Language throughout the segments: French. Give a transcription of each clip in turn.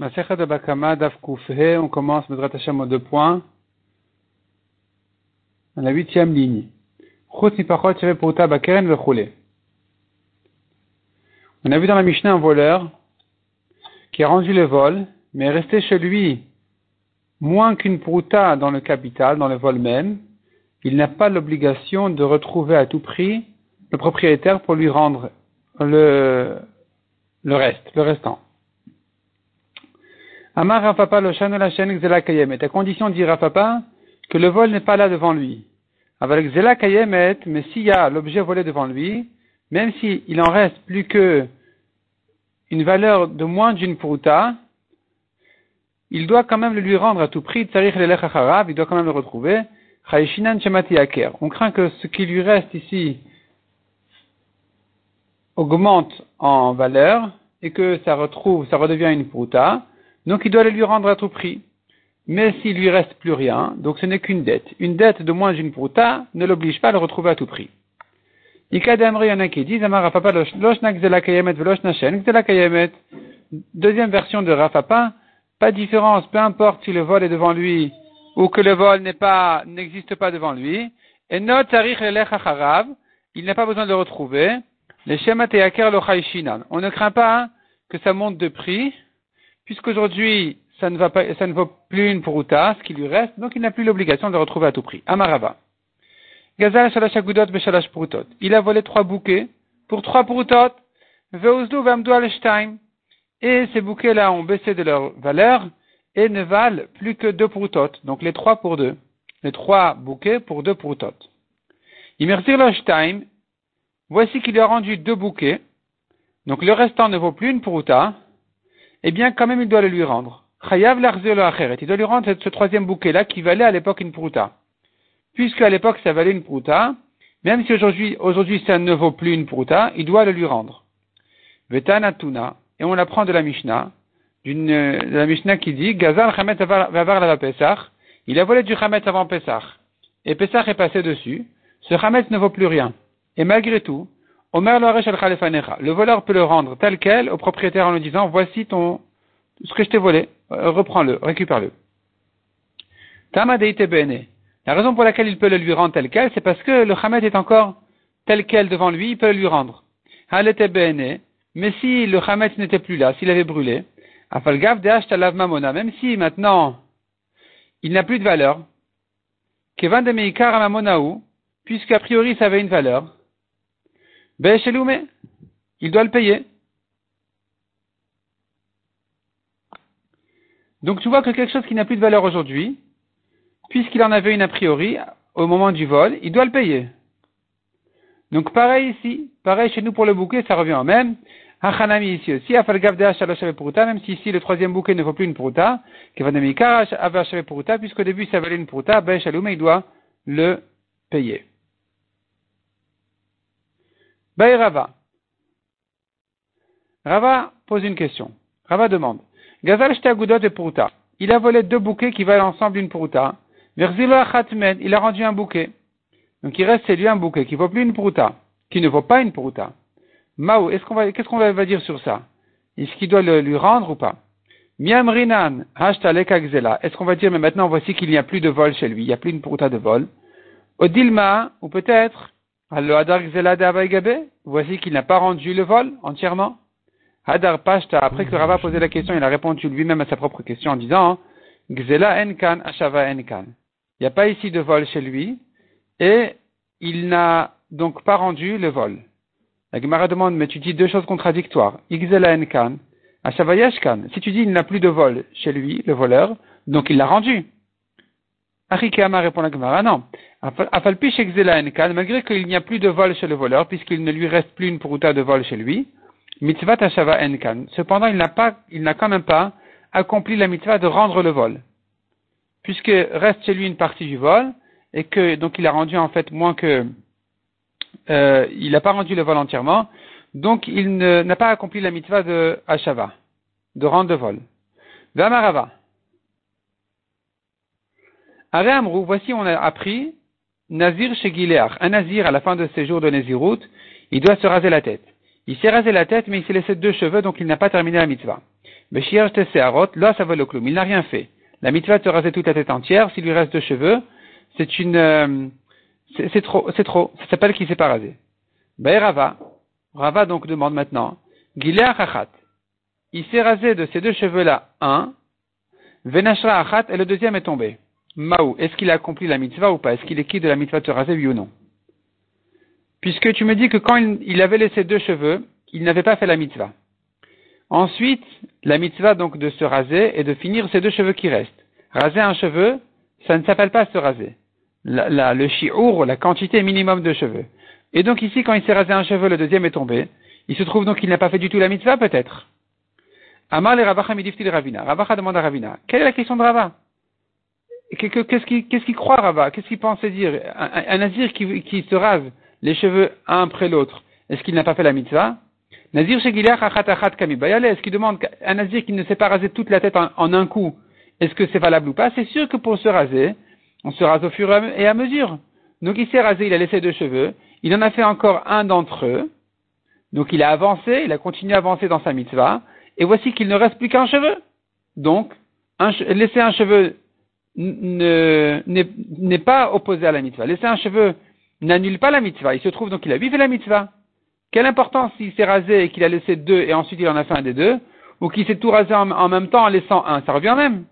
On commence Medrat Hashem aux deux points. Dans la huitième ligne. On a vu dans la Mishnah un voleur qui a rendu le vol, mais est resté chez lui moins qu'une prouta dans le capital, dans le vol même. Il n'a pas l'obligation de retrouver à tout prix le propriétaire pour lui rendre le, le reste, le restant. Amar Rafapa le la Xela Kayemet. À condition, dit Rafapa, que le vol n'est pas là devant lui. Avec Xela Kayemet, mais s'il y a l'objet volé devant lui, même s'il en reste plus que une valeur de moins d'une prouta, il doit quand même le lui rendre à tout prix. Tsarich il doit quand même le retrouver. On craint que ce qui lui reste ici augmente en valeur et que ça retrouve, ça redevient une prouta. Donc il doit le lui rendre à tout prix. Mais s'il lui reste plus rien, donc ce n'est qu'une dette. Une dette de moins d'une prouta ne l'oblige pas à le retrouver à tout prix. Deuxième version de Rafapa, pas de différence, peu importe si le vol est devant lui ou que le vol n'existe pas devant lui. Et not il n'a pas besoin de le retrouver. On ne craint pas que ça monte de prix, puisqu'aujourd'hui, ça ne va pas, ça ne vaut plus une puruta, ce qui lui reste, donc il n'a plus l'obligation de le retrouver à tout prix. Amarava. Gazal shalash agudot beshalash purutot. Il a volé trois bouquets pour trois purutot. Veuzlu vamdu al Et ces bouquets-là ont baissé de leur valeur et ne valent plus que deux purutot. Donc les trois pour deux. Les trois bouquets pour deux purutot. Imerzir le shtaim. Voici qu'il a rendu deux bouquets. Donc le restant ne vaut plus une puruta eh bien, quand même, il doit le lui rendre. Chayav Il doit lui rendre ce troisième bouquet-là qui valait à l'époque une prouta. Puisque à l'époque ça valait une prouta, même si aujourd'hui, aujourd'hui ça ne vaut plus une prouta, il doit le lui rendre. Vetanatuna, et on apprend de la Mishnah, d'une, de la Mishnah qui dit, Gazal Chamet va la Pesach, il a volé du Chamet avant Pesach, et Pesach est passé dessus, ce Chamet ne vaut plus rien. Et malgré tout, le voleur peut le rendre tel quel au propriétaire en lui disant voici ton ce que je t'ai volé, euh, reprends-le, récupère-le. La raison pour laquelle il peut le lui rendre tel quel, c'est parce que le Hamed est encore tel quel devant lui, il peut le lui rendre. Mais si le Hamed n'était plus là, s'il avait brûlé, même si maintenant il n'a plus de valeur, puisqu'a priori ça avait une valeur, il doit le payer. Donc tu vois que quelque chose qui n'a plus de valeur aujourd'hui, puisqu'il en avait une a priori au moment du vol, il doit le payer. Donc pareil ici, pareil chez nous pour le bouquet, ça revient au même. Hachanami ici aussi, même si ici le troisième bouquet ne vaut plus une puruta, puisqu'au début ça valait une puruta, il doit le payer. Rava. Rava pose une question. Rava demande. Gazal agudot et puruta. Il a volé deux bouquets qui valent ensemble une puruta. Khatmed, il a rendu un bouquet. Donc il reste c'est lui un bouquet qui vaut plus une puruta, qui ne vaut pas une puruta. Mao, est-ce qu'on va, qu'est-ce qu'on va dire sur ça? Est-ce qu'il doit le, lui rendre ou pas? Miam Rinan, Est-ce qu'on va dire, mais maintenant voici qu'il n'y a plus de vol chez lui, il n'y a plus une puruta de vol. Odilma, ou peut-être, Voici qu'il n'a pas rendu le vol entièrement. Hadar Pashta, après que Rava a posé la question, il a répondu lui-même à sa propre question en disant Gzela Enkan, Ashava Enkan. Il n'y a pas ici de vol chez lui et il n'a donc pas rendu le vol. La Gemara demande, mais tu dis deux choses contradictoires. Gzela Enkan, Ashava Yashkan. Si tu dis il n'a plus de vol chez lui, le voleur, donc il l'a rendu. Arikama répond la Gemara, non. Malgré qu'il n'y a plus de vol chez le voleur, puisqu'il ne lui reste plus une puruta de vol chez lui, mitzvah tashava enkan. Cependant, il n'a pas, il n'a quand même pas accompli la mitzvah de rendre le vol. Puisque reste chez lui une partie du vol, et que, donc il a rendu en fait moins que, euh, il n'a pas rendu le vol entièrement, donc il n'a pas accompli la mitzvah de Hashava, de rendre le vol. Vamarava. Amrou, voici on a appris Nazir chez Gileach. Un Nazir, à la fin de ses jours de Nézirut, il doit se raser la tête. Il s'est rasé la tête, mais il s'est laissé deux cheveux, donc il n'a pas terminé la mitzvah. Beshir Tesearot, là, ça vaut le clou. Il n'a rien fait. La mitzvah de se raser toute la tête entière, s'il lui reste deux cheveux, c'est une, euh, c'est trop, c'est trop. Ça s'appelle qu'il s'est pas rasé. Ben Rava, Rava donc demande maintenant, Gilea Chachat. Il s'est rasé de ces deux cheveux-là un, Venashra Achat, et le deuxième est tombé. Maou, est-ce qu'il a accompli la mitzvah ou pas? Est-ce qu'il est qui de la mitzvah de se raser, oui ou non? Puisque tu me dis que quand il, avait laissé deux cheveux, il n'avait pas fait la mitzvah. Ensuite, la mitzvah donc de se raser et de finir ces deux cheveux qui restent. Raser un cheveu, ça ne s'appelle pas se raser. La, le shi'ur, la quantité minimum de cheveux. Et donc ici, quand il s'est rasé un cheveu, le deuxième est tombé. Il se trouve donc qu'il n'a pas fait du tout la mitzvah, peut-être. Amar le Ravacha midifti Ravina. Ravacha demande à Ravina. Quelle est la question de Rava Qu'est-ce qu'il croit Rava? Qu'est-ce qu'il pensait dire? Un, nazir qui, se rase les cheveux un après l'autre, est-ce qu'il n'a pas fait la mitzvah? Nazir Est-ce qu'il demande un nazir qui ne s'est pas rasé toute la tête en, un coup, est-ce que c'est valable ou pas? C'est sûr que pour se raser, on se rase au fur et à mesure. Donc il s'est rasé, il a laissé deux cheveux, il en a fait encore un d'entre eux, donc il a avancé, il a continué à avancer dans sa mitzvah, et voici qu'il ne reste plus qu'un cheveu. Donc, laisser un cheveu n'est pas opposé à la mitzvah. Laisser un cheveu n'annule pas la mitzvah. Il se trouve donc qu'il a vu la mitzvah. Quelle importance s'il s'est rasé et qu'il a laissé deux et ensuite il en a fait un des deux, ou qu'il s'est tout rasé en, même temps en laissant un, ça revient même.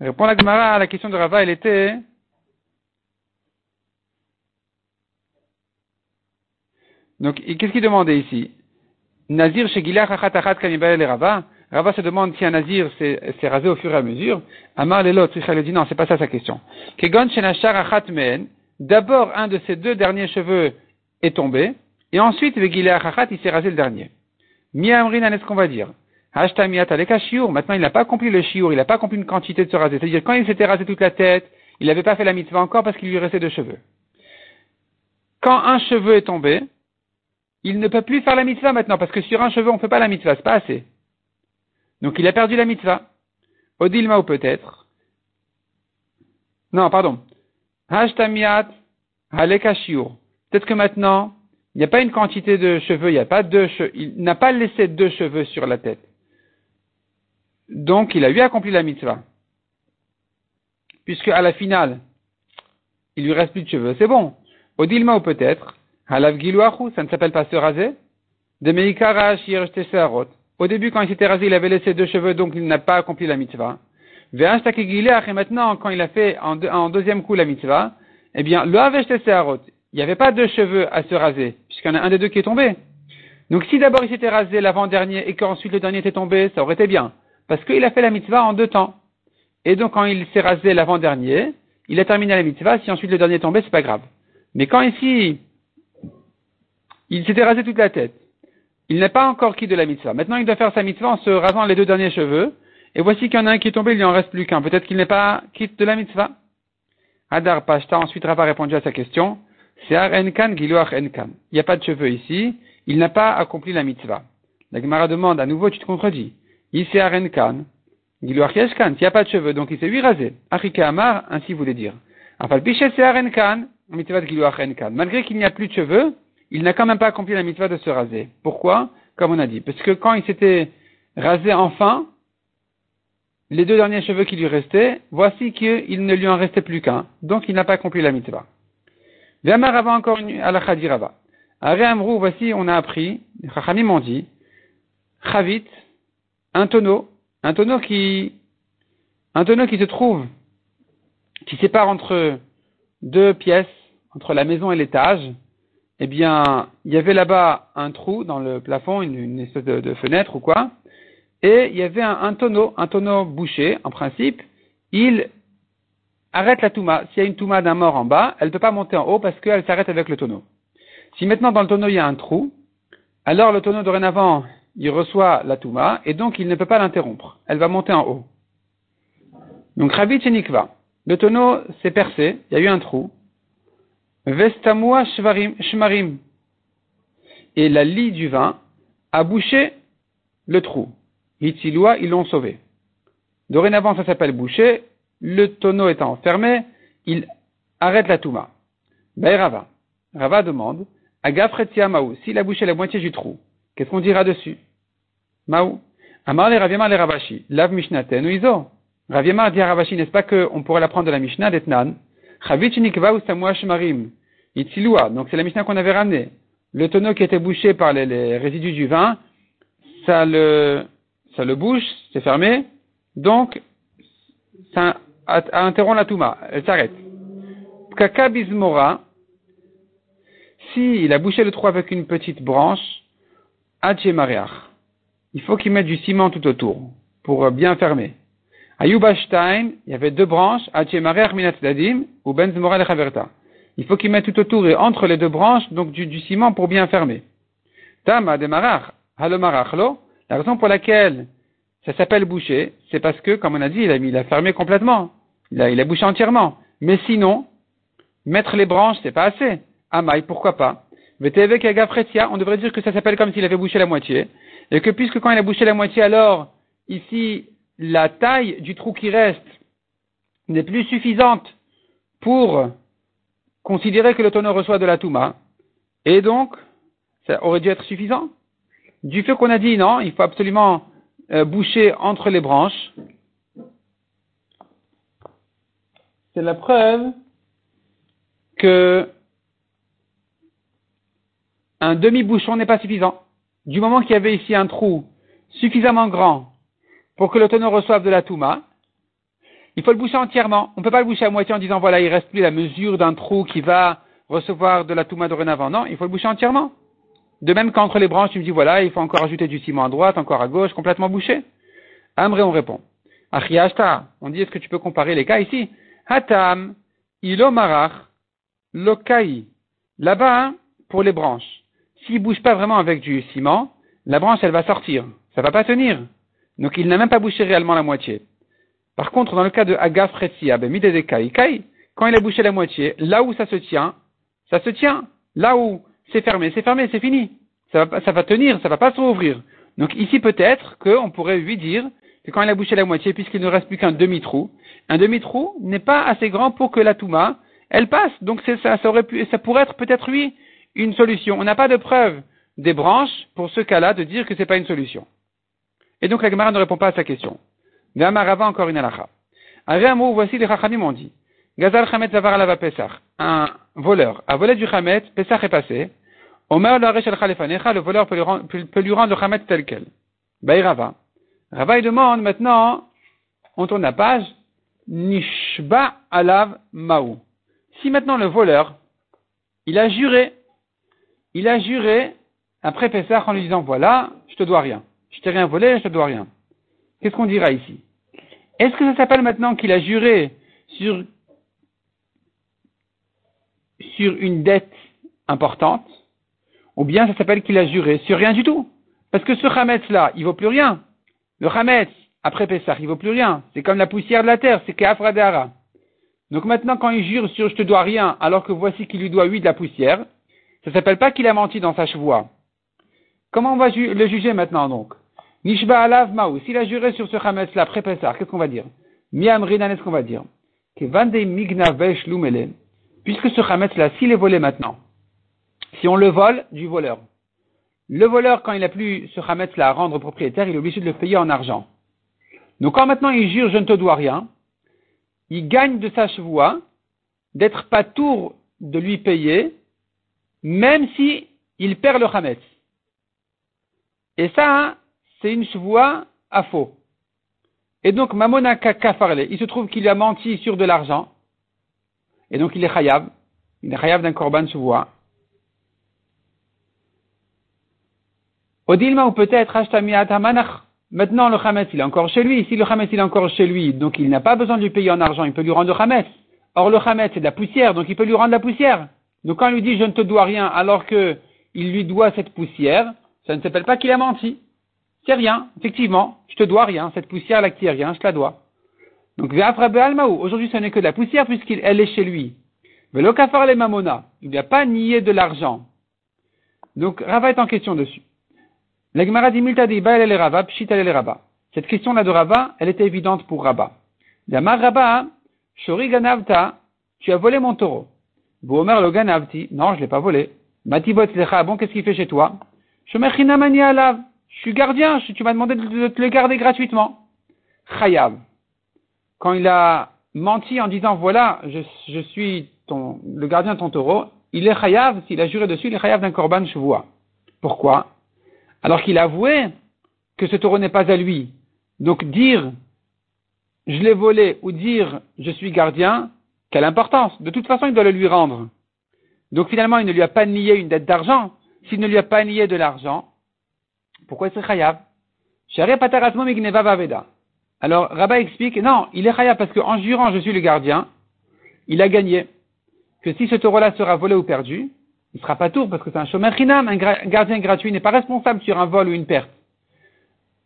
Répond la Gemara à la question de Rava, elle était Donc, qu'est-ce qu'il demandait ici? Nazir et Rava. Rava se demande si un Nazir s'est rasé au fur et à mesure. Amar Lelot, il dit non, c'est pas ça sa question. Kegon Shenachar Achat D'abord, un de ses deux derniers cheveux est tombé, et ensuite, Vegile Achachat, il s'est rasé le dernier. Miamrin, est-ce qu'on va dire? Maintenant, il n'a pas accompli le shiur, il n'a pas accompli une quantité de se raser. C'est-à-dire, quand il s'était rasé toute la tête, il n'avait pas fait la mitzvah encore parce qu'il lui restait deux cheveux. Quand un cheveu est tombé, il ne peut plus faire la mitzvah maintenant, parce que sur un cheveu, on ne fait pas la mitzvah, c'est pas assez. Donc, il a perdu la mitzvah. Odilma ou peut-être. Non, pardon. Hashtamiat Peut-être que maintenant, il n'y a pas une quantité de cheveux, il n'a pas laissé deux cheveux sur la tête. Donc, il a eu accompli la mitzvah. Puisque à la finale, il lui reste plus de cheveux, c'est bon. Odilma ou peut-être, halav ça ne s'appelle pas se raser. De meikara Au début, quand il s'était rasé, il avait laissé deux cheveux, donc il n'a pas accompli la mitzvah et maintenant, quand il a fait en, deuxième coup la mitzvah, eh bien, le il n'y avait pas deux cheveux à se raser, puisqu'il y en a un des deux qui est tombé. Donc si d'abord il s'était rasé l'avant-dernier et qu'ensuite le dernier était tombé, ça aurait été bien. Parce qu'il a fait la mitzvah en deux temps. Et donc quand il s'est rasé l'avant-dernier, il a terminé la mitzvah, si ensuite le dernier est tombé, c'est pas grave. Mais quand ici, il s'était rasé toute la tête, il n'est pas encore qui de la mitzvah. Maintenant il doit faire sa mitzvah en se rasant les deux derniers cheveux, et voici qu'il y en a un qui est tombé, il n'y en reste plus qu'un. Peut-être qu'il n'est pas quitte de la mitzvah. Adar Pashta ensuite n'a pas répondu à sa question. C'est Enkan Giluach Enkan. Il n'y a pas de cheveux ici. Il n'a pas accompli la mitzvah. La Gemara demande à nouveau, tu te contredis. Ici Enkan. Giluach Yeshkan. Il n'y a pas de cheveux, donc il s'est lui rasé. Achika Amar, ainsi voulait dire. Malgré qu'il n'y a plus de cheveux, il n'a quand même pas accompli la mitzvah de se raser. Pourquoi? Comme on a dit. Parce que quand il s'était rasé enfin, les deux derniers cheveux qui lui restaient, voici qu'il ne lui en restait plus qu'un. Donc il n'a pas accompli la mitzvah. Rava encore une halakha dit Rava. Amrou, voici, on a appris, Chachamim m'ont dit, Chavit, un tonneau, un tonneau qui, un tonneau qui se trouve, qui sépare entre deux pièces, entre la maison et l'étage, eh bien, il y avait là-bas un trou dans le plafond, une, espèce de, fenêtre ou quoi, et il y avait un, tonneau, un tonneau bouché, en principe, il arrête la touma. S'il y a une touma d'un mort en bas, elle ne peut pas monter en haut parce qu'elle s'arrête avec le tonneau. Si maintenant dans le tonneau il y a un trou, alors le tonneau dorénavant, il reçoit la touma et donc il ne peut pas l'interrompre. Elle va monter en haut. Donc Rabbi le tonneau s'est percé, il y a eu un trou. Vestamua Shmarim. Et la lie du vin a bouché le trou. Hitziloua, ils l'ont sauvé. Dorénavant, ça s'appelle boucher. Le tonneau étant fermé, il arrête la touma. Ben Rava. Rava demande, Agafretia Maou, s'il a bouché la moitié du trou, qu'est-ce qu'on dira dessus? Maou. Amar le Raviamar le Ravashi, lav Mishnaten ou. Raviamar dit Ravashi, n'est-ce pas qu'on pourrait l'apprendre de la Mishnah d'Etnan? Donc c'est la Mishnah qu'on avait ramenée. Le tonneau qui était bouché par les, résidus du vin, ça le, ça le bouche, c'est fermé. Donc, ça interrompt la Touma. Elle s'arrête. Kaka il a bouché le trou avec une petite branche, Mariach. Il faut qu'il mette du ciment tout autour pour bien fermer. Ayuba Stein, il y avait deux branches, ou Lechaverta. Il faut qu'il mette tout autour et entre les deux branches, donc du, ciment pour bien fermer. Tama de Marach, Halomarachlo, la raison pour laquelle ça s'appelle boucher, c'est parce que, comme on a dit, il a, il a fermé complètement. Il a, bouché entièrement. Mais sinon, mettre les branches, c'est pas assez. Amaï, pourquoi pas? Avec on devrait dire que ça s'appelle comme s'il avait bouché la moitié. Et que puisque quand il a bouché la moitié, alors, ici, la taille du trou qui reste n'est plus suffisante pour considérer que le tonneau reçoit de la Touma. Et donc, ça aurait dû être suffisant. Du fait qu'on a dit non, il faut absolument euh, boucher entre les branches, c'est la preuve que un demi-bouchon n'est pas suffisant. Du moment qu'il y avait ici un trou suffisamment grand pour que le tonneau reçoive de la touma, il faut le boucher entièrement. On ne peut pas le boucher à moitié en disant voilà, il reste plus la mesure d'un trou qui va recevoir de la touma dorénavant. Non, il faut le boucher entièrement. De même qu'entre les branches, tu me dis voilà, il faut encore ajouter du ciment à droite, encore à gauche, complètement bouché. Amré, on répond. Achiashta, on dit est-ce que tu peux comparer les cas ici? Hatam, ilomarach, lokai. Là-bas, pour les branches. S'il bouge pas vraiment avec du ciment, la branche, elle va sortir. Ça va pas tenir. Donc il n'a même pas bouché réellement la moitié. Par contre, dans le cas de Agaf Kai, quand il a bouché la moitié, là où ça se tient, ça se tient. Là où c'est fermé, c'est fermé, c'est fini. Ça va, ça va tenir, ça va pas se rouvrir. Donc ici peut-être qu'on pourrait lui dire que quand il a bouché la moitié, puisqu'il ne reste plus qu'un demi-trou, un demi-trou n'est pas assez grand pour que la Touma, elle passe. Donc ça, ça, aurait pu, ça pourrait être peut-être lui une solution. On n'a pas de preuve des branches pour ce cas-là de dire que ce n'est pas une solution. Et donc la Gemara ne répond pas à sa question. Gamarava encore une alacha. mot, voici les Chachamim ont dit. Gazal Chamet Zavar Alava Pesach. Un voleur a volé du Chamet, Pesach est passé. Omer le le voleur peut lui, rendre, peut lui rendre le Chamet tel quel. Baïrava. Rava il demande maintenant, on tourne la page, Nishba Alav Maou. Si maintenant le voleur, il a juré il a juré après Pessah en lui disant voilà, je te dois rien. Je t'ai rien volé, je te dois rien. Qu'est-ce qu'on dira ici? Est-ce que ça s'appelle maintenant qu'il a juré sur, une dette importante? Ou bien ça s'appelle qu'il a juré sur rien du tout? Parce que ce Hametz-là, il vaut plus rien. Le Hametz, après Pessah, il vaut plus rien. C'est comme la poussière de la terre, c'est Keafradara. Donc maintenant, quand il jure sur je te dois rien, alors que voici qu'il lui doit huit de la poussière, ça s'appelle pas qu'il a menti dans sa chevoie. Comment on va le juger maintenant donc? Nishba alav maou. S'il a juré sur ce Hametz là, après qu'est-ce qu'on va dire Miamrinan, qu'est-ce qu'on va dire Puisque ce Hametz là, s'il est volé maintenant, si on le vole du voleur, le voleur, quand il n'a plus ce Hametz là à rendre au propriétaire, il est obligé de le payer en argent. Donc quand maintenant il jure je ne te dois rien, il gagne de sa chevoie d'être pas tour de lui payer même si il perd le Hametz. Et ça, c'est une chevoie à faux. Et donc, Mamona Kafarle, il se trouve qu'il a menti sur de l'argent. Et donc, il est Khayab. Il est Khayab d'un Korban chevoie. Odilma ou peut-être Manach. Maintenant, le Hametz, il est encore chez lui. Si le Hametz, il est encore chez lui, donc il n'a pas besoin de lui payer en argent, il peut lui rendre le Hametz. Or, le Hametz, c'est de la poussière, donc il peut lui rendre la poussière. Donc quand on lui dit je ne te dois rien alors qu'il lui doit cette poussière, ça ne s'appelle pas qu'il a menti. C'est rien, effectivement, je te dois rien, cette poussière là qui est rien, je te la dois. Donc aujourd'hui ce n'est que de la poussière puisqu'elle est chez lui. Mais le kafar les mamona, il n'y a pas nié de l'argent. Donc Rava est en question dessus. Cette question-là de Rava, elle était évidente pour Rava. Yamar Rava, Shori Ganavta, tu as volé mon taureau. Boomer le ganavti. Non, je l'ai pas volé. Matibot lecha. Bon, qu'est-ce qu'il fait chez toi? Je alav. Je suis gardien, tu m'as demandé de, te le garder gratuitement. Chayav. Quand il a menti en disant voilà, je, suis ton, le gardien de ton taureau, il est chayav, s'il a juré dessus, il est chayav d'un korban chevois. Pourquoi? Alors qu'il a avoué que ce taureau n'est pas à lui. Donc dire je l'ai volé ou dire je suis gardien, quelle importance De toute façon, il doit le lui rendre. Donc finalement, il ne lui a pas nié une dette d'argent. S'il ne lui a pas nié de l'argent, pourquoi c'est chayav? Alors Rabat explique, non, il est chayav parce qu'en jurant je suis le gardien, il a gagné. Que si ce taureau-là sera volé ou perdu, il ne sera pas tour parce que c'est un chômeur chinam, un gardien gratuit n'est pas responsable sur un vol ou une perte.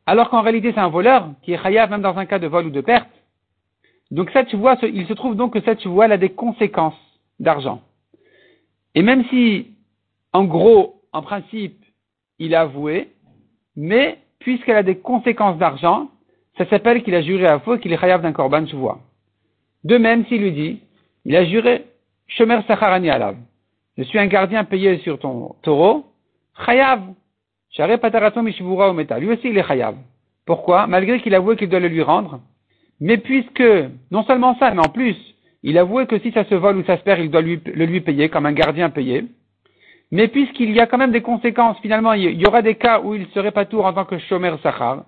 Alors qu'en réalité c'est un voleur qui est chayav même dans un cas de vol ou de perte. Donc cette vois, il se trouve donc que cette vois a des conséquences d'argent. Et même si, en gros, en principe, il a avoué, mais puisqu'elle a des conséquences d'argent, ça s'appelle qu'il a juré à faux et qu'il est chayav d'un korban vois. De même, s'il lui dit, il a juré, Shomer Sacharani Alav. Je suis un gardien payé sur ton taureau, chayav. Pataraton Mishvura Meta. Lui aussi, il est chayav. Pourquoi? Malgré qu'il a avoué qu'il doit le lui rendre, mais puisque, non seulement ça, mais en plus, il avouait que si ça se vole ou ça se perd, il doit lui, le lui payer, comme un gardien payé. Mais puisqu'il y a quand même des conséquences, finalement, il y aura des cas où il serait pas tour en tant que shomer sachar.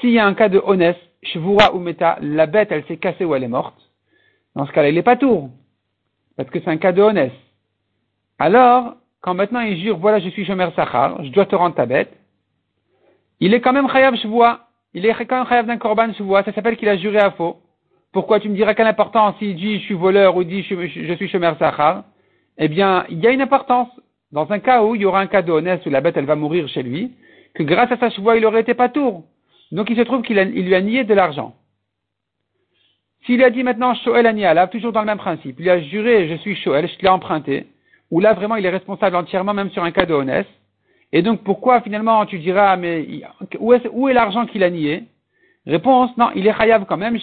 S'il y a un cas de honnête, shvura ou meta, la bête, elle s'est cassée ou elle est morte. Dans ce cas-là, il est pas tour. Parce que c'est un cas de honnête. Alors, quand maintenant il jure, voilà, je suis shomer sachar, je dois te rendre ta bête, il est quand même chayav shvua. Il est quand même chayav d'un korban shvua. Ça s'appelle qu'il a juré à faux. Pourquoi tu me diras quelle importance s'il dit je suis voleur ou dit je, suis shomer sachar Eh bien, il y a une importance. Dans un cas où il y aura un cas de où la bête elle va mourir chez lui, que grâce à sa chevoie il aurait été pas tour. Donc il se trouve qu'il lui a nié de l'argent. S'il a dit maintenant Shoel Aniala, toujours dans le même principe, il a juré je suis Shoel, je l'ai emprunté, ou là vraiment il est responsable entièrement même sur un cas de Et donc pourquoi finalement tu diras mais où est, où est l'argent qu'il a nié? Réponse non, il est chayav quand même,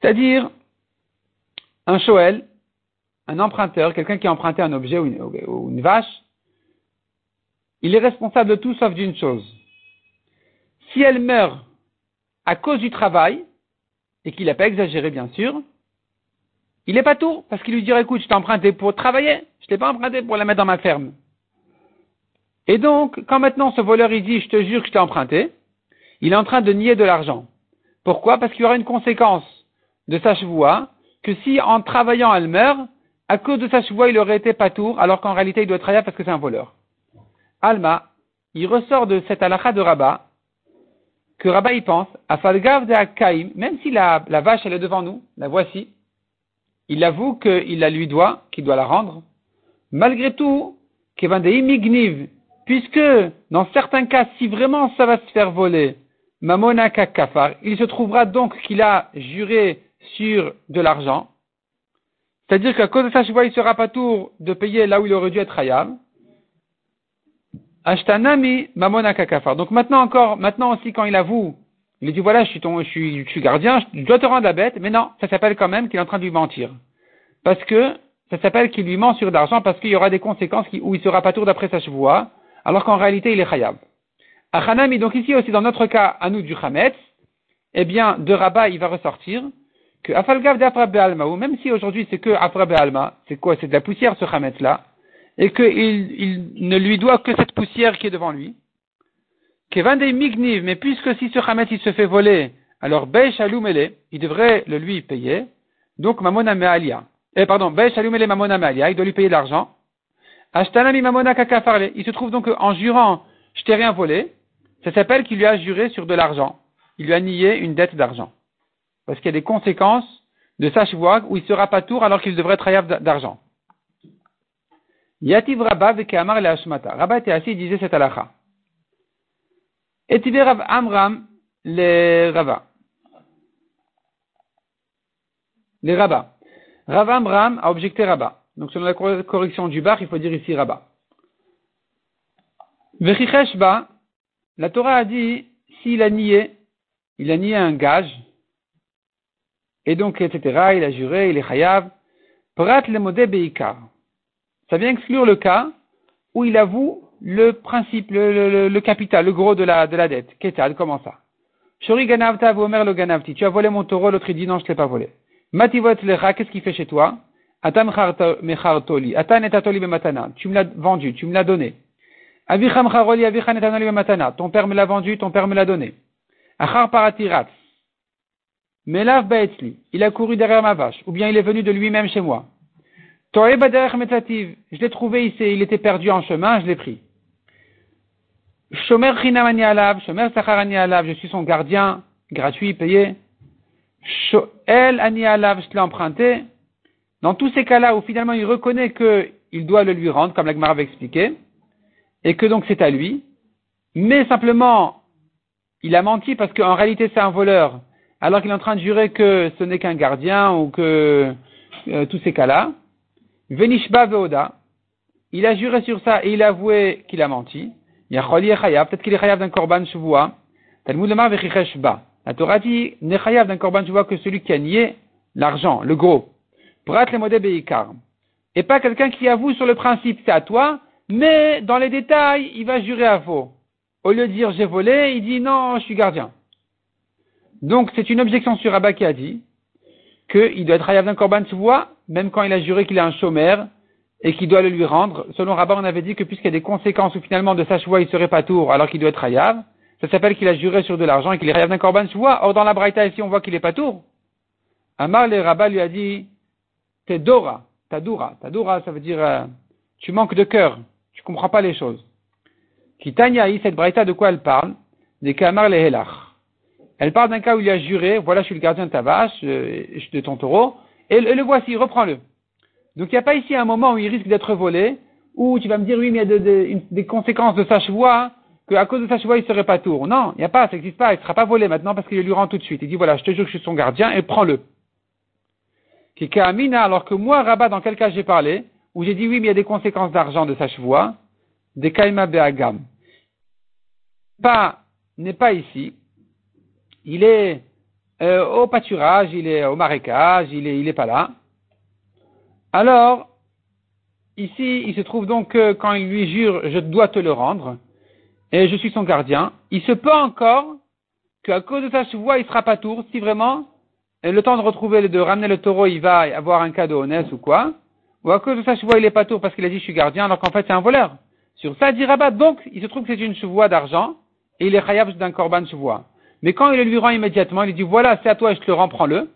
c'est-à-dire un Shoel, un emprunteur, quelqu'un qui a emprunté un objet ou une, vache, il est responsable de tout sauf d'une chose. Si elle meurt à cause du travail, et qu'il n'a pas exagéré bien sûr, il n'est pas tout, parce qu'il lui dirait écoute, je t'ai emprunté pour travailler, je ne t'ai pas emprunté pour la mettre dans ma ferme. Et donc, quand maintenant ce voleur il dit je te jure que je t'ai emprunté, il est en train de nier de l'argent. Pourquoi? Parce qu'il y aura une conséquence de sa chevoie, que si en travaillant elle meurt, à cause de sa chevoie, il aurait été patour, alors qu'en réalité, il doit travailler parce que c'est un voleur. Alma, il ressort de cette halakha de Rabat, que Rabat y pense, à Falgav de Akaim, même si la, vache, elle est devant nous, la voici, il avoue qu'il la lui doit, qu'il doit la rendre. Malgré tout, Migniv, puisque, dans certains cas, si vraiment ça va se faire voler, Mamona Kafar, il se trouvera donc qu'il a juré sur de l'argent, c'est-à-dire qu'à cause de ça, il sera pas tour de payer là où il aurait dû être hayam. Ashtanami mamona kakafar. Donc maintenant encore, maintenant aussi quand il avoue, il dit voilà, je suis ton, je suis, je gardien, je dois te rendre la bête, mais non, ça s'appelle quand même qu'il est en train de lui mentir. Parce que, ça s'appelle qu'il lui ment sur de l'argent parce qu'il y aura des conséquences où il sera pas tour d'après sa chevoie, alors qu'en réalité il est hayab. Achanami, donc ici aussi dans notre cas, à nous du Hametz, eh bien, de Rabat, il va ressortir que Afalgav d'Afra Alma, ou même si aujourd'hui c'est que Afra Alma, c'est quoi C'est de la poussière ce Hametz là, et qu'il il ne lui doit que cette poussière qui est devant lui. des Migniv, mais puisque si ce Hametz il se fait voler, alors Beish Alumele, il devrait le lui payer, donc Mamona Mealia. Eh, pardon, Beish Alumele Mamona Mealia, il doit lui payer de l'argent. Ashtanami Mamona Kakafarle, il se trouve donc en jurant, je t'ai rien volé, ça s'appelle qu'il lui a juré sur de l'argent. Il lui a nié une dette d'argent parce qu'il y a des conséquences de sa chevoie où il sera pas tour alors qu'il devrait travailler d'argent. Yativ Rabba Amar le Hashmata. Rabba était assis, il disait cette halakha. Etive Rav Amram le Rava. Les Rabba. Rav Amram a objecté Rabba. Donc selon la correction du bar, il faut dire ici Rabba. Vechicheshba, la Torah a dit, s'il a nié, il a nié un gage, et donc, etc., il a juré, il est chayav. Prat le modé beikar. Ça vient exclure le cas où il avoue le principe, le, capital, le gros de la, de la dette. Ketad, comment ça? Shori ganavta vomer le ganavti. Tu as volé mon taureau, l'autre dit non, je ne l'ai pas volé. Mativot lecha, qu'est-ce qu'il fait chez toi? Atan mechartoli. Atan etatoli matana. Tu me l'as vendu, tu me l'as donné. Avicham charoli, avichan etanoli matana. Ton père me l'a vendu, ton père me l'a donné. Achar paratirat. Melav baetzli. Il a couru derrière ma vache. Ou bien il est venu de lui-même chez moi. Je l'ai trouvé ici, il était perdu en chemin, je l'ai pris. Shomer Chinamani Alav, Shomer Sacharani Alav, je suis son gardien, gratuit, payé. Shoel Ani Alav, je l'ai emprunté. Dans tous ces cas-là où finalement il reconnaît qu'il doit le lui rendre, comme l'Agmar avait expliqué, et que donc c'est à lui, mais simplement il a menti parce qu'en réalité c'est un voleur, alors qu'il est en train de jurer que ce n'est qu'un gardien ou que euh, tous ces cas-là. Venishba Veoda, il a juré sur ça et il a avoué qu'il a menti. Peut-être qu'il est chayav d'un korban ba. La Torah dit, n'est d'un korban shavua que celui qui a nié l'argent, le gros. Le. Et pas quelqu'un qui avoue sur le principe, c'est à toi, mais dans les détails, il va jurer à faux. Au lieu de dire j'ai volé, il dit non, je suis gardien. Donc c'est une objection sur Abba qui a dit qu'il doit être chayav d'un korban shavua, même quand il a juré qu'il est un chômeur, et qui doit le lui rendre. Selon Rabat, on avait dit que puisqu'il y a des conséquences où finalement de sa choix il serait pas tour alors qu'il doit être hayav, ça s'appelle qu'il a juré sur de l'argent et qu'il est hayav d'un korban choix. Or dans la Braïta ici on voit qu'il est pas tour. Amar le Rabat lui a dit, t'es Dora, Tadura. Tadura ça veut dire euh, tu manques de cœur, tu comprends pas les choses. Kitanya cette Braïta de quoi elle parle? Des Kamar le Helach. Elle parle d'un cas où il a juré, voilà je suis le gardien de ta vache, euh, de ton taureau, et le voici, reprends-le. Donc il n'y a pas ici un moment où il risque d'être volé, où tu vas me dire oui, mais il y a des conséquences de sa chevoie, qu'à cause de sa chevoie, il serait pas tour. Non, il n'y a pas, ça n'existe pas, il ne sera pas volé maintenant parce qu'il lui rend tout de suite. Il dit voilà, je te jure que je suis son gardien et prends-le. Amina, alors que moi, Rabat, dans quel cas j'ai parlé, où j'ai dit oui, mais il y a des conséquences d'argent de sa chevoie, des Kaima Beagam. Pas, n'est pas ici. Il est euh, au pâturage, il est au marécage, il est, il est pas là. Alors, ici, il se trouve donc que quand il lui jure, je dois te le rendre, et je suis son gardien, il se peut encore qu'à cause de sa chevoie, il sera pas tour, si vraiment, le temps de retrouver, de ramener le taureau, il va avoir un cadeau honnête ou quoi, ou à cause de sa chevoie, il est pas tour parce qu'il a dit je suis gardien, alors qu'en fait c'est un voleur. Sur ça, dit Rabat, donc, il se trouve que c'est une chevoie d'argent, et il est khayab d'un korban chevoie. Mais quand il le lui rend immédiatement, il dit voilà, c'est à toi, je te le rends, prends-le.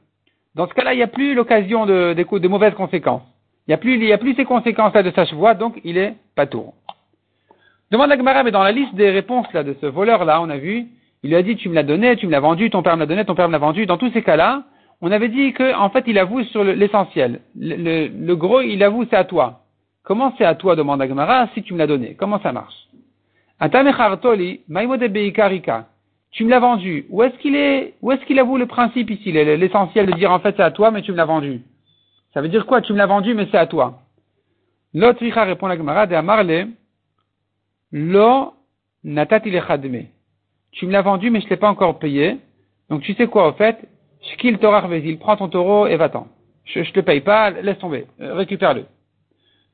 Dans ce cas-là, il n'y a plus l'occasion de, de, mauvaises conséquences. Il n'y a plus, il a plus ces conséquences-là de sa chevoie, donc il est pas tour. Demande la Gemara, mais dans la liste des réponses là de ce voleur-là, on a vu, il lui a dit tu me l'as donné, tu me l'as vendu, ton père me l'a donné, ton père me l'a vendu. Dans tous ces cas-là, on avait dit que en fait il avoue sur l'essentiel. Le, gros, il avoue c'est à toi. Comment c'est à toi demande la Gemara si tu me l'as donné? Comment ça marche? Tu me l'as vendu. Où est-ce qu'il est, où est-ce qu'il avoue le principe ici, l'essentiel de dire en fait c'est à toi, mais tu me l'as vendu. Ça veut dire quoi? Tu me l'as vendu, mais c'est à toi. L'autre répond la Gemara de Amarle, lo natati Tu me l'as vendu, mais je ne l'ai pas encore payé. Donc tu sais quoi, au fait? Shkil Torah Vezil, prends ton taureau et va-t'en. Je ne te paye pas, laisse tomber, euh, récupère-le.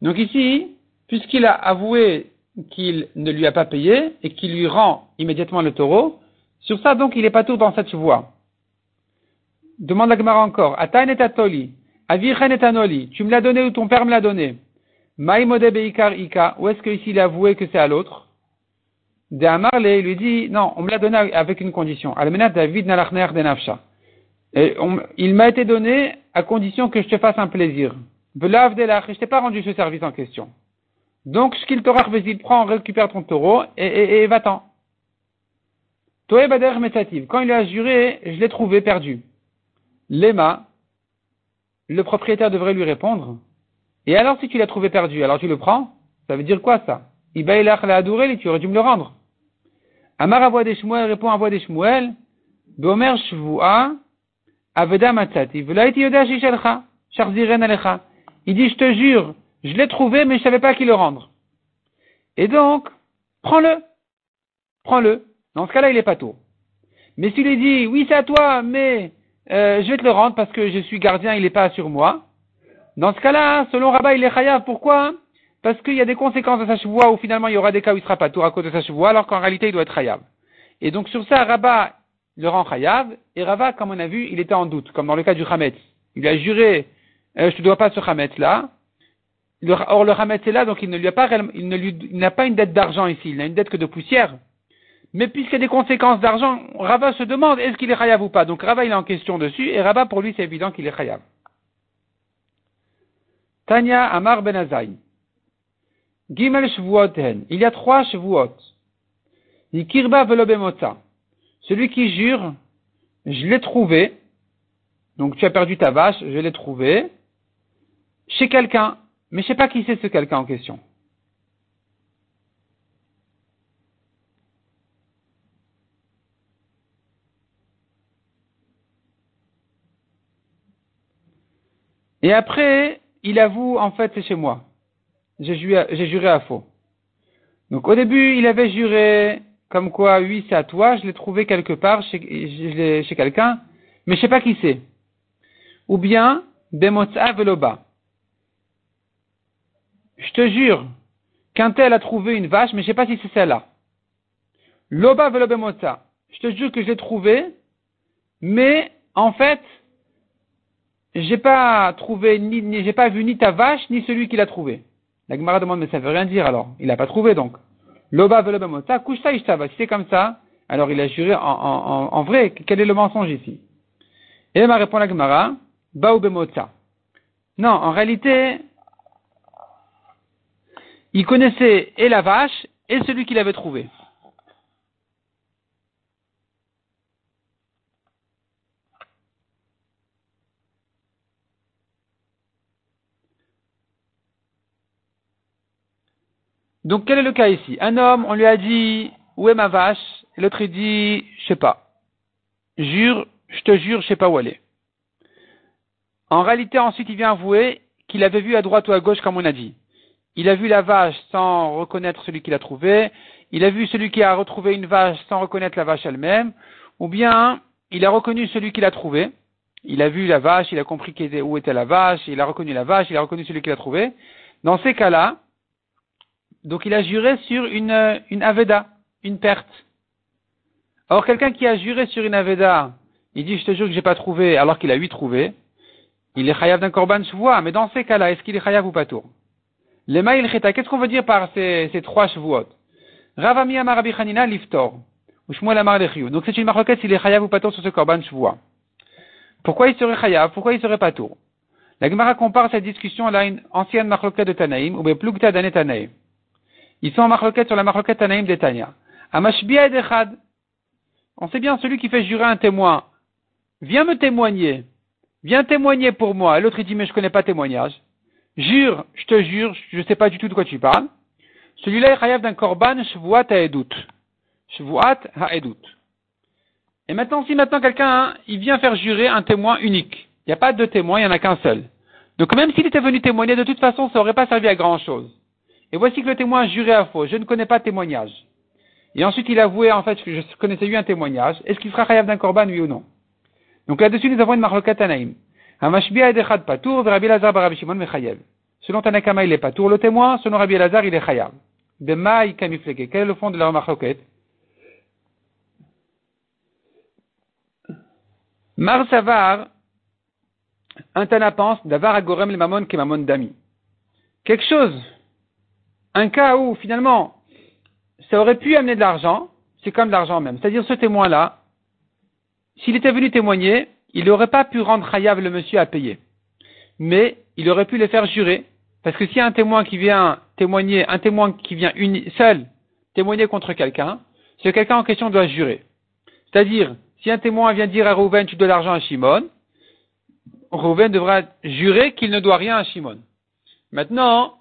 Donc ici, puisqu'il a avoué qu'il ne lui a pas payé et qu'il lui rend immédiatement le taureau, sur ça, donc, il n'est pas tout dans cette voie. Demande la Gemara encore. Atan et atoli. Avichen et anoli. Tu me l'as donné ou ton père me l'a donné? Maïmode beikar ika. Où est-ce qu'ici il a avoué que c'est à l'autre? De lui dit, non, on me l'a donné avec une condition. Almenat David nalachner de nafsha. Et il m'a été donné à condition que je te fasse un plaisir. Velav de je t'ai pas rendu ce service en question. Donc, ce qu'il t'aura il prend, récupère ton taureau et va-t'en. Quand il a juré, je l'ai trouvé perdu. Lema, le propriétaire devrait lui répondre. Et alors si tu l'as trouvé perdu, alors tu le prends Ça veut dire quoi ça? Ibaïlach la adoré, tu aurais dû me le rendre. Amar Avoua des Shmuel répond à voix des Shmuel, Bomer Shvua, Aveda Matzati, Alecha. Il dit, je te jure, je l'ai trouvé, mais je savais pas qui le rendre. Et donc, prends-le. Prends-le. Dans ce cas-là, il est pas tout. Mais s'il lui dit, oui, c'est à toi, mais euh, je vais te le rendre parce que je suis gardien, il n'est pas sur moi. Dans ce cas-là, selon Rabat, il est chayav. Pourquoi? Parce qu'il y a des conséquences de sa chevoie où finalement il y aura des cas où il sera pas tour à cause de sa chevoie, alors qu'en réalité il doit être chayav. Et donc sur ça, Rabat le rend chayav, et Rava, comme on a vu, il était en doute, comme dans le cas du Hametz. Il a juré, euh, je ne dois pas ce Hametz là. or le Hametz est là, donc il ne lui a pas, il ne lui, n'a pas une dette d'argent ici, il n'a une dette que de poussière. Mais puisqu'il y a des conséquences d'argent, Rava se demande est-ce qu'il est chayav ou pas? Donc Rava il est en question dessus, et Rava pour lui c'est évident qu'il est chayav. Tanya Amar Ben Gimel Shavuoten. Il y a trois Shavuot. Nikirba Velobemota. Celui qui jure, je l'ai trouvé. Donc tu as perdu ta vache, je l'ai trouvé. Chez quelqu'un. Mais je sais pas qui c'est ce quelqu'un en question. Et après, il avoue, en fait, c'est chez moi j'ai juré, à faux. Donc au début, il avait juré comme quoi, oui, c'est à toi, je l'ai trouvé quelque part chez, quelqu'un, mais je sais pas qui c'est. Ou bien, Bemotza Veloba. Je te jure qu'un tel a trouvé une vache, mais je sais pas si c'est celle-là. Loba Velobemotza. Je te jure que je l'ai trouvé, mais en fait, j'ai pas trouvé ni, j'ai pas vu ni ta vache, ni celui qui l'a trouvé. La Gemara demande, mais ça veut rien dire alors. Il n'a pas trouvé donc. Loba velobamota, kushta ishtava. Si c'est comme ça, alors il a juré en, en, en, vrai. Quel est le mensonge ici? Et m'a répond la Gemara, baou bemota. Non, en réalité, il connaissait et la vache et celui qu'il avait trouvé. Donc quel est le cas ici? Un homme, on lui a dit où est ma vache? L'autre il dit je sais pas. Jure, je te jure, je sais pas où elle est. En réalité, ensuite, il vient avouer qu'il avait vu à droite ou à gauche, comme on a dit. Il a vu la vache sans reconnaître celui qui l'a trouvée. Il a vu celui qui a retrouvé une vache sans reconnaître la vache elle-même. Ou bien, il a reconnu celui qui l'a trouvée. Il a vu la vache, il a compris où était la vache, il a reconnu la vache, il a reconnu celui qui l'a trouvée. Dans ces cas-là, donc il a juré sur une, une Aveda, une perte. Or, quelqu'un qui a juré sur une Aveda, il dit, je te jure que j'ai pas trouvé, alors qu'il a huit trouvé, il est chayav d'un korban chevois, mais dans ces cas-là, est-ce qu'il est chayav ou pas tour? Les maïl cheta, qu'est-ce qu'on veut dire par ces, ces trois chevuot? Ravami amar Chanina liftor, ou Donc c'est une marloquette s'il est chayav ou pas tour sur ce korban chevois. Pourquoi il serait chayav? Pourquoi il serait pas tour? La Gemara compare cette discussion à une ancienne marloquette de Tanaïm, ou beplugta d'ane Tanaïm. Ils sont en marloquette sur la marloquette Anaïm d'Etania. On sait bien celui qui fait jurer un témoin. Viens me témoigner. Viens témoigner pour moi. L'autre il dit mais je connais pas témoignage. Jure, je te jure, je sais pas du tout de quoi tu parles. Celui-là est chayav d'un korban shvuat ha'edut. Shvuat ha'edut. Et maintenant, si maintenant quelqu'un, il vient faire jurer un témoin unique. Il n'y a pas de témoin, il n'y en a qu'un seul. Donc même s'il était venu témoigner, de toute façon, ça n'aurait pas servi à grand chose. Et voici que le témoin juré à faux. Je ne connais pas de témoignage. Et ensuite, il a avoué, en fait, que je connaissais eu un témoignage. Est-ce qu'il sera chayav d'un korban, oui ou non? Donc là-dessus, nous avons une marlokat Rabbi Lazar. Selon Tanakama, il est patour le témoin. Selon Rabbi Lazar, il est chayav. Bema kamifleke. Quel est le fond de la marloket? Mar savar, un tana pense, d'avar agorem le mamon ke mamon dami. Quelque chose un cas où finalement ça aurait pu amener de l'argent, c'est comme de l'argent même. C'est-à-dire ce témoin-là, s'il était venu témoigner, il n'aurait pas pu rendre Hayav le monsieur à payer. Mais il aurait pu le faire jurer. Parce que s'il y a un témoin qui vient témoigner, un témoin qui vient seul témoigner contre quelqu'un, ce quelqu'un en question doit jurer. C'est-à-dire, si un témoin vient dire à Rouven, tu dois l'argent à Shimon, Rouven devra jurer qu'il ne doit rien à Shimon. Maintenant,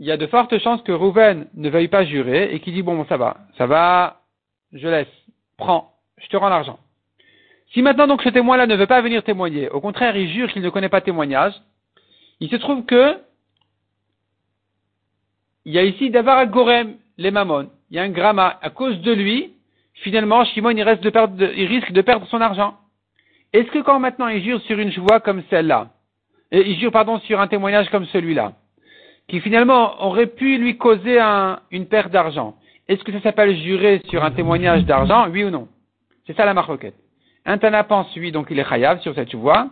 il y a de fortes chances que Rouven ne veuille pas jurer et qu'il dit bon, ça va, ça va, je laisse, prends, je te rends l'argent. Si maintenant donc ce témoin-là ne veut pas venir témoigner, au contraire il jure qu'il ne connaît pas témoignage, il se trouve que il y a ici d'avoir Gorem les mamon, il y a un gramma, à cause de lui, finalement Shimon il, risque de perdre son argent. Est-ce que quand maintenant il jure sur une joie comme celle-là, il jure pardon sur un témoignage comme celui-là, qui finalement aurait pu lui causer une perte d'argent. Est-ce que ça s'appelle jurer sur un témoignage d'argent, oui ou non? C'est ça la marloquette. Un Tana pense oui, donc il est chayav sur cette voie.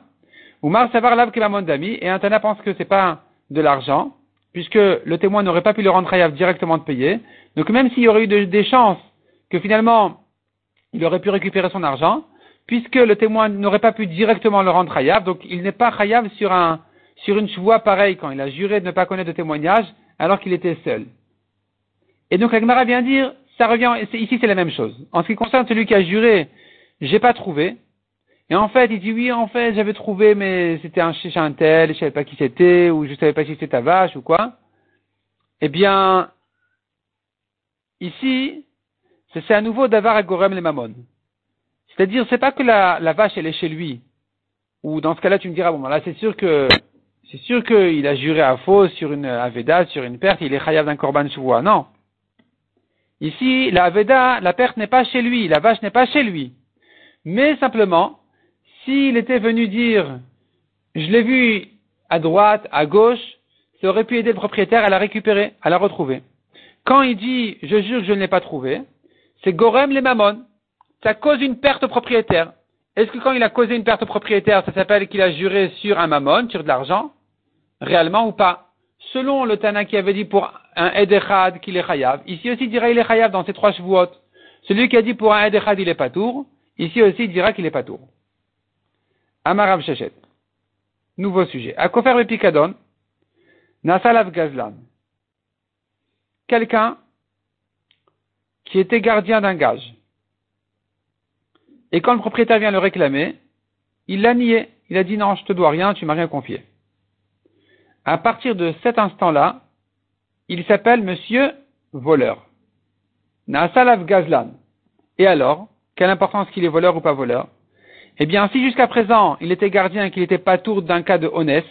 Ou Mar Savar Lav Dami, et un Tana pense que c'est pas de l'argent, puisque le témoin n'aurait pas pu le rendre chayav directement de payer. Donc même s'il y aurait eu des chances que finalement il aurait pu récupérer son argent, puisque le témoin n'aurait pas pu directement le rendre chayav, donc il n'est pas chayav sur un, sur une voie pareille quand il a juré de ne pas connaître de témoignage alors qu'il était seul. Et donc la vient dire, ça revient, ici c'est la même chose. En ce qui concerne celui qui a juré, j'ai pas trouvé. Et en fait, il dit oui, en fait, j'avais trouvé, mais c'était un chez un tel, je savais pas qui c'était, ou je savais pas si c'était ta vache ou quoi. Eh bien, ici, c'est à nouveau d'avoir à Gorem les Mamon. C'est-à-dire, c'est pas que la, la, vache, elle est chez lui. Ou dans ce cas-là, tu me diras, bon, là, c'est sûr que, c'est sûr qu'il a juré à faux sur une Aveda, sur une perte, il est chayav d'un korban shuvoa. Non. Ici, la Aveda, la perte n'est pas chez lui, la vache n'est pas chez lui. Mais simplement, s'il était venu dire, je l'ai vu à droite, à gauche, ça aurait pu aider le propriétaire à la récupérer, à la retrouver. Quand il dit, je jure que je ne l'ai pas trouvé, c'est Gorem les Mamon. Ça cause une perte au propriétaire. Est-ce que quand il a causé une perte au propriétaire, ça s'appelle qu'il a juré sur un Mamon, sur de l'argent? Réellement ou pas Selon le Tana qui avait dit pour un Edechad qu'il est Chayav, ici aussi dira il est Chayav dans ces trois chevaux. Celui qui a dit pour un Edechad il est Patour, ici aussi il dira qu'il est Patour. Amarav Shechet. Nouveau sujet. À Kofer le Picadon, Nasalav Gazlan. Quelqu'un qui était gardien d'un gage. Et quand le propriétaire vient le réclamer, il l'a nié. Il a dit non, je te dois rien, tu m'as rien confié. À partir de cet instant-là, il s'appelle monsieur voleur. Naasalav Gazlan. Et alors, quelle importance qu'il est voleur ou pas voleur? Eh bien, si jusqu'à présent il était gardien et qu'il n'était pas tour d'un cas de honnête,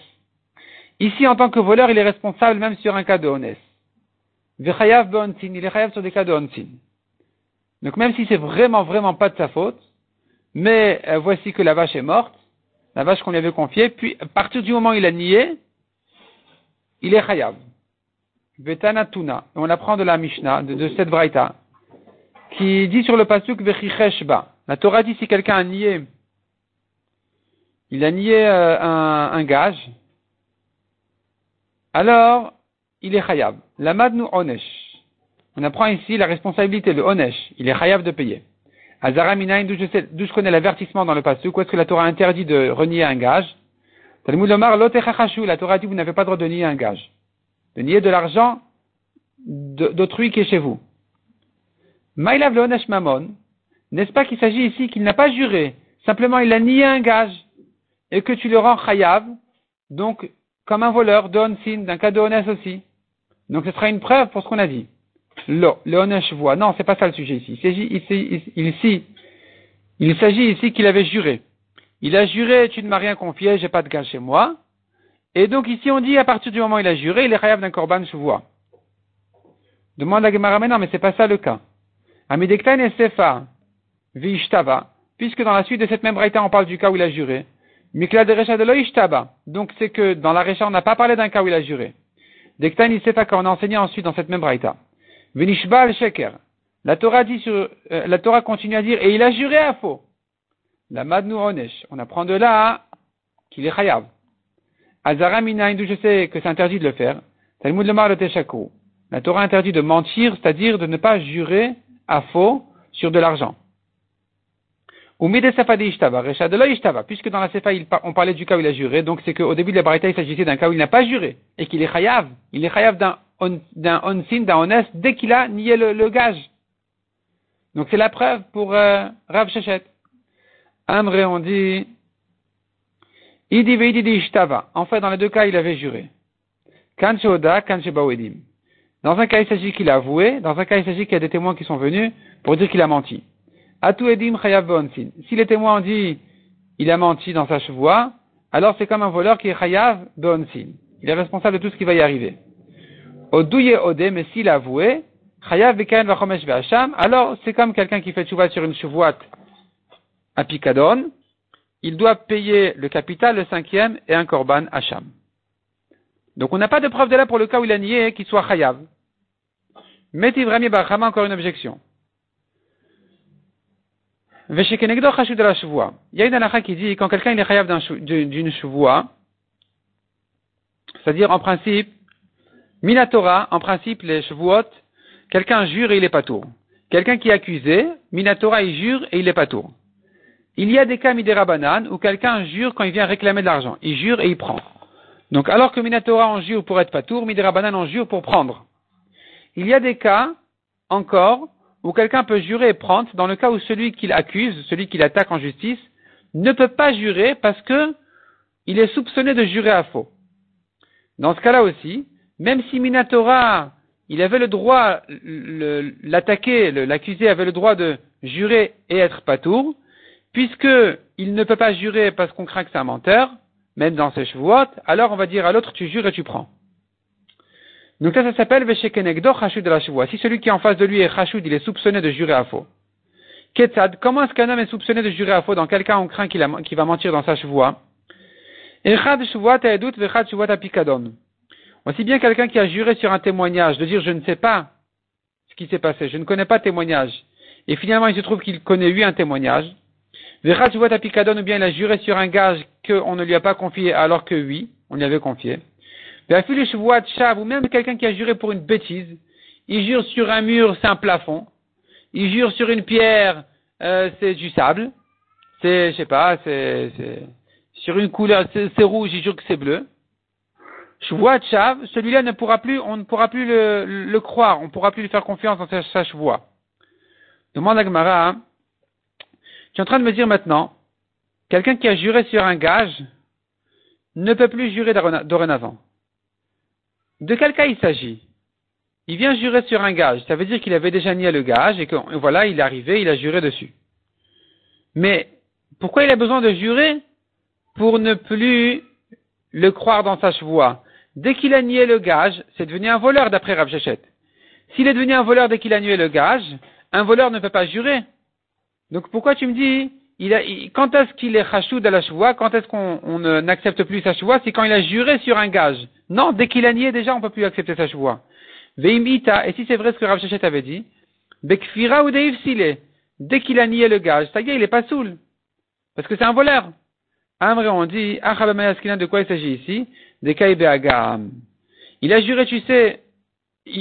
ici en tant que voleur, il est responsable même sur un cas de honnête. Vechayav il est chayav sur des cas de onsin. Donc même si c'est vraiment, vraiment pas de sa faute, mais euh, voici que la vache est morte, la vache qu'on lui avait confiée, puis à partir du moment où il a nié, il est chayav. Vetanatuna. On apprend de la Mishnah, de, cette Braïta, qui dit sur le pasuk Vechishba. La Torah dit si quelqu'un a nié, il a nié euh, un, gage, alors il est chayav. Lamadnu onesh. On apprend ici la responsabilité, de Onesh. Il est chayav de payer. Azara d'où je, connais l'avertissement dans le passé, où est-ce que la Torah interdit de renier un gage? Talmud Omar, la Torah dit vous n'avez pas le droit de nier un gage. De nier de l'argent d'autrui qui est chez vous. Maïlav le Onesh Mamon, n'est-ce pas qu'il s'agit ici qu'il n'a pas juré, simplement il a nié un gage, et que tu le rends chayav, donc comme un voleur de sin, d'un cas de aussi. Donc ce sera une preuve pour ce qu'on a dit. Lo, le voit. Non, c'est pas ça le sujet ici. Il s'agit ici, qu'il avait juré. Il a juré, tu ne m'as rien confié, j'ai pas de gage chez moi. Et donc ici on dit, à partir du moment où il a juré, il est chayav d'un korban vois. Demande à Gemara, mais non, mais c'est pas ça le cas. Amidektan et Sefa, Vishtava, puisque dans la suite de cette même braïta, on parle du cas où il a juré. Mikla de Recha de Loishtaba. Donc c'est que dans la Recha, on n'a pas parlé d'un cas où il a juré. Dektan et Sefa, quand on a enseigné ensuite dans cette même braïta. Venishba sheker. La Torah dit sur, euh, la Torah continue à dire, et il a juré à faux. La madnu onesh. On apprend de là qu'il est chayav. Azara d'où je sais que c'est interdit de le faire. Talmud le La Torah interdit de mentir, c'est-à-dire de ne pas jurer à faux sur de l'argent. Puisque dans la Sefa, on parlait du cas où il a juré, donc c'est qu'au début de la Barita, il s'agissait d'un cas où il n'a pas juré, et qu'il est chayav. Il est chayav d'un onsin, d'un honnête, dès qu'il a nié le, gage. Donc c'est la preuve pour euh, Rav Shechet. Amré, on dit. En fait, dans les deux cas, il avait juré. Dans un cas, il s'agit qu'il a avoué. Dans un cas, il s'agit qu'il y a des témoins qui sont venus pour dire qu'il a menti. Atu edim. Si les témoins ont dit, il a menti dans sa chevoie, alors c'est comme un voleur qui est chayav onsin. Il est responsable de tout ce qui va y arriver. Odouye Ode, mais s'il a avoué, Chayav Vachomesh Ve'asham, alors c'est comme quelqu'un qui fait tchouva sur une chouvoite à Picadon, il doit payer le capital, le cinquième, et un korban Hacham. Donc on n'a pas de preuve de là pour le cas où il a nié qu'il soit chayav. Mettez vraiment encore une objection. Il y a une halakha qui dit quand quelqu'un est chayav d'une chevoie, c'est-à-dire en principe, Minatora, en principe, les chevuot, quelqu'un jure et il est pas tour. Quelqu'un qui est accusé, Minatora, il jure et il est pas tour. Il y a des cas midera banane où quelqu'un jure quand il vient réclamer de l'argent. Il jure et il prend. Donc, alors que Minatora en jure pour être pas tour, midera banane en jure pour prendre. Il y a des cas, encore, où quelqu'un peut jurer et prendre dans le cas où celui qu'il accuse, celui qu'il attaque en justice, ne peut pas jurer parce que il est soupçonné de jurer à faux. Dans ce cas-là aussi, même si Minatora, il avait le droit, l'attaquer, l'accusé avait le droit de jurer et être patour, puisque il ne peut pas jurer parce qu'on craint que c'est un menteur, même dans ses chevaux, alors on va dire à l'autre, tu jures et tu prends. Donc ça, ça s'appelle Veshekenegdo Chashud de la. Si celui qui est en face de lui est Chashud, il est soupçonné de jurer à faux. Ketzad, comment est-ce qu'un homme est soupçonné de jurer à faux dans quel cas on craint qu'il va mentir dans sa chevoie. Aussi bien quelqu'un qui a juré sur un témoignage de dire je ne sais pas ce qui s'est passé, je ne connais pas témoignage, et finalement il se trouve qu'il connaît lui un témoignage, ou bien il a juré sur un gage qu'on ne lui a pas confié alors que oui, on lui avait confié. Ou même quelqu'un qui a juré pour une bêtise, il jure sur un mur, c'est un plafond, il jure sur une pierre, euh, c'est du sable, c'est, je sais pas, c'est, sur une couleur, c'est rouge, il jure que c'est bleu. Shvoat Shav, celui-là ne pourra plus, on ne pourra plus le, croire, on ne pourra plus lui faire confiance dans sa, sa Demande à Gemara, hein. Tu es en train de me dire maintenant, quelqu'un qui a juré sur un gage ne peut plus jurer dorénavant. De quel cas il s'agit? Il vient jurer sur un gage, ça veut dire qu'il avait déjà nié le gage et que voilà, il est arrivé, il a juré dessus. Mais pourquoi il a besoin de jurer? Pour ne plus le croire dans sa chevoie. Dès qu'il a nié le gage, c'est devenu un voleur d'après Rav. S'il est devenu un voleur dès qu'il a nié le gage, un voleur ne peut pas jurer. Donc pourquoi tu me dis, il a, quand est-ce qu'il est rachoud à la chevoie, quand est-ce qu'on n'accepte plus sa chevoie, c'est quand il a juré sur un gage. Non, dès qu'il a nié déjà, on peut plus accepter sa chevoie. Veimita, et si c'est vrai ce que Rav Shechet avait dit, Bekfira ou dès qu'il a nié le gage, ça y est, il est pas saoul. Parce que c'est un voleur. Amré, on dit, de quoi il s'agit ici? Des Il a juré, tu sais,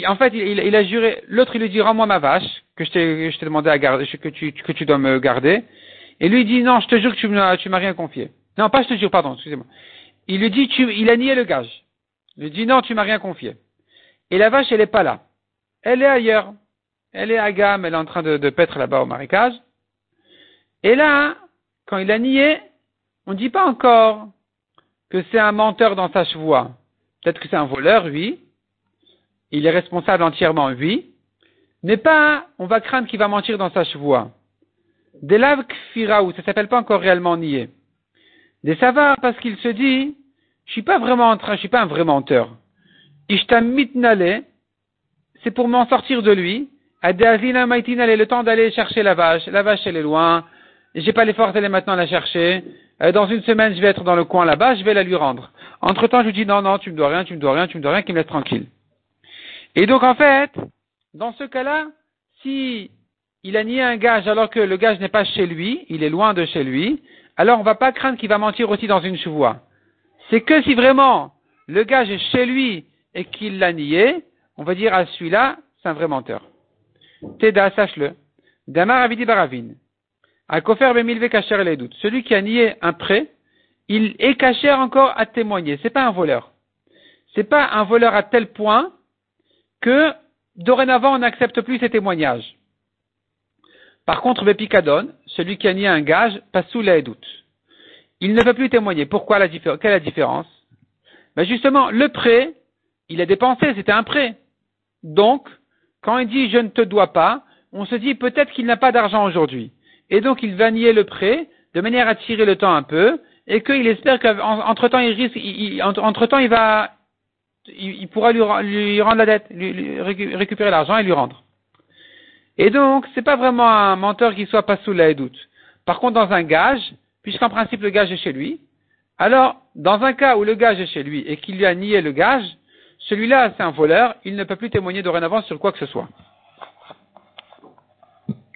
en fait, il, a juré, l'autre il lui dit, rends-moi ma vache, que je t'ai demandé à garder, que tu, que tu dois me garder. Et lui dit, non, je te jure que tu m'as rien confié. Non, pas je te jure, pardon, excusez-moi. Il lui dit, tu, il a nié le gage. Il lui dit, non, tu m'as rien confié. Et la vache, elle est pas là. Elle est ailleurs. Elle est à gamme, elle est en train de, de paître là-bas au marécage. Et là, quand il a nié, on ne dit pas encore que c'est un menteur dans sa chevoie. Peut-être que c'est un voleur, oui. Il est responsable entièrement, oui. Mais pas, on va craindre qu'il va mentir dans sa chevoie. Des laves kfiraou, ça s'appelle pas encore réellement nier. Des savars, parce qu'il se dit, je suis pas vraiment en train, je suis pas un vrai menteur. Ishtam c'est pour m'en sortir de lui. Adazina maitinale, le temps d'aller chercher la vache. La vache, elle est loin. J'ai pas les forces d'aller maintenant la chercher. Euh, dans une semaine, je vais être dans le coin là-bas, je vais la lui rendre. Entre temps, je lui dis non, non, tu me dois rien, tu me dois rien, tu me dois rien, qu'il me laisse tranquille. Et donc, en fait, dans ce cas-là, si il a nié un gage alors que le gage n'est pas chez lui, il est loin de chez lui, alors on va pas craindre qu'il va mentir aussi dans une chevoie. C'est que si vraiment le gage est chez lui et qu'il l'a nié, on va dire à celui-là, c'est un vrai menteur. Teda, sache-le. Damar Avidi Baravine. Celui qui a nié un prêt, il est caché encore à témoigner. C'est pas un voleur. C'est pas un voleur à tel point que dorénavant on n'accepte plus ses témoignages. Par contre, Bepikadon, celui qui a nié un gage, passe sous les doutes. Il ne peut plus témoigner. Pourquoi la différence Quelle est la différence? Ben Justement, le prêt, il a dépensé, c'était un prêt. Donc, quand il dit je ne te dois pas, on se dit peut-être qu'il n'a pas d'argent aujourd'hui et donc il va nier le prêt de manière à tirer le temps un peu, et qu'il espère qu'entre temps il risque, entre temps il va, il, pourra lui, rendre la dette, lui, récupérer l'argent et lui rendre. Et donc c'est pas vraiment un menteur qui soit pas sous la doute. Par contre dans un gage, puisqu'en principe le gage est chez lui, Alors, dans un cas où le gage est chez lui et qu'il lui a nié le gage, celui-là, c'est un voleur, il ne peut plus témoigner dorénavant sur quoi que ce soit.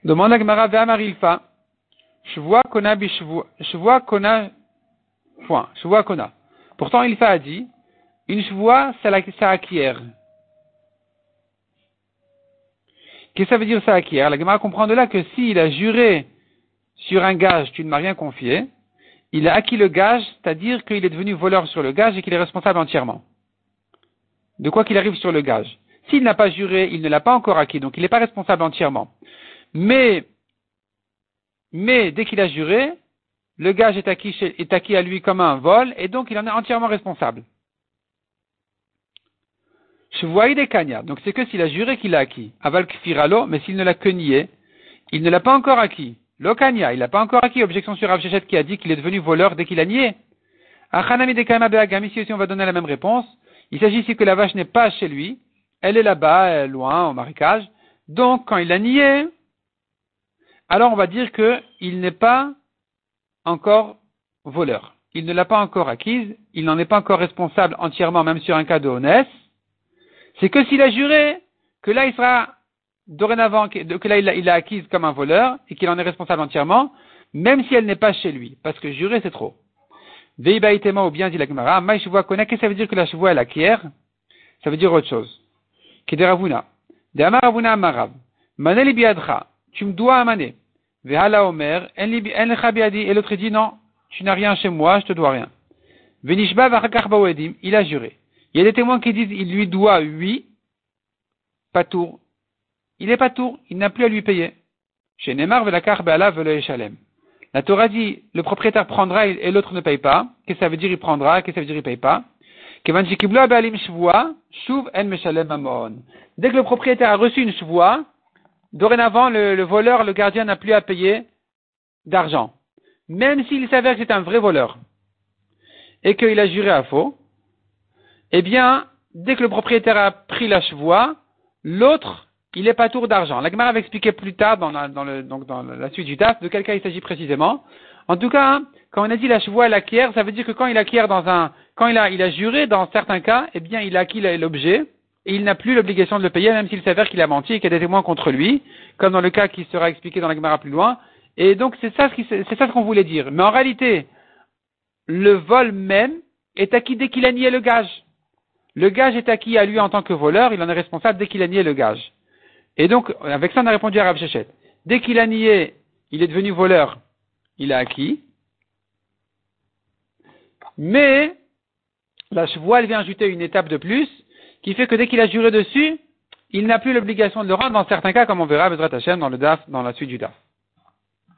Demande à Gemara Ve'amarilfa. Shvoa kona Shvoa kona. Point. Shvoa kona. Pourtant, il a dit, une shvoa, ça acquiert. Qu'est-ce que ça veut dire ça acquiert? La Gemara comprend de là que s'il a juré sur un gage, tu ne m'as rien confié, il a acquis le gage, c'est-à-dire qu'il est devenu voleur sur le gage et qu'il est responsable entièrement. De quoi qu'il arrive sur le gage. S'il n'a pas juré, il ne l'a pas encore acquis, donc il n'est pas responsable entièrement. Mais, dès qu'il a juré, le gage est acquis à lui comme un vol, et donc il en est entièrement responsable. Donc c'est que s'il a juré qu'il l'a acquis. Aval kfiralo, mais s'il ne l'a que nié, il ne l'a pas encore acquis. Lokanya, il n'a pas encore acquis. Objection sur Rav qui a dit qu'il est devenu voleur dès qu'il a nié. Achanami de ici aussi on va donner la même réponse. Il s'agit ici que la vache n'est pas chez lui. Elle est là-bas, loin, au marécage. Donc, quand il a nié, alors on va dire qu'il n'est pas encore voleur. Il ne l'a pas encore acquise, il n'en est pas encore responsable entièrement, même sur un cas de honnête. C'est que s'il a juré que là il sera dorénavant, que là il l'a acquise comme un voleur et qu'il en est responsable entièrement, même si elle n'est pas chez lui, parce que jurer c'est trop. Veibaïtema ou bien dit la Gemara, qu'est-ce que ça veut dire que la chevoie elle acquiert? Ça veut dire autre chose. Kederavuna. De Amaravuna Amarav. Maneli biadra. Tu me dois amaner. Vehala Omer, en et l'autre dit non, tu n'as rien chez moi, je te dois rien. Venishba Bawedim, il a juré. Il y a des témoins qui disent il lui doit huit, pas tour. Il est pas tour, il n'a plus à lui payer. Chez Neymar La Torah dit le propriétaire prendra et l'autre ne paye pas. Qu'est-ce que ça veut dire il prendra? Qu'est-ce que ça veut dire il paye pas? Dès que le propriétaire a reçu une shvoa, Dorénavant, le, voleur, le gardien n'a plus à payer d'argent. Même s'il s'avère que c'est un vrai voleur et qu'il a juré à faux, eh bien, dès que le propriétaire a pris la chevoie, l'autre, il n'est pas tour d'argent. L'Agmar avait expliqué plus tard dans la, la suite du DAF de quel cas il s'agit précisément. En tout cas, hein, quand on a dit la chevoie, elle acquiert, ça veut dire que quand il acquiert dans un, quand il a, juré dans certains cas, eh bien, il a acquis l'objet, et il n'a plus l'obligation de le payer, même s'il s'avère qu'il a menti et qu'il y a des témoins contre lui, comme dans le cas qui sera expliqué dans la Gemara plus loin. Et donc c'est ça ce qu'on voulait dire. Mais en réalité, le vol même est acquis dès qu'il a nié le gage. Le gage est acquis à lui en tant que voleur, il en est responsable dès qu'il a nié le gage. Et donc, avec ça, on a répondu à Rav Shechet. Dès qu'il a nié, il est devenu voleur, il a acquis. Mais, la chevoie, vient ajouter une étape de plus, qui fait que dès qu'il a juré dessus, il n'a plus l'obligation de le rendre dans certains cas, comme on verra Bezrat Hashem dans le DAF, dans la suite du DAF.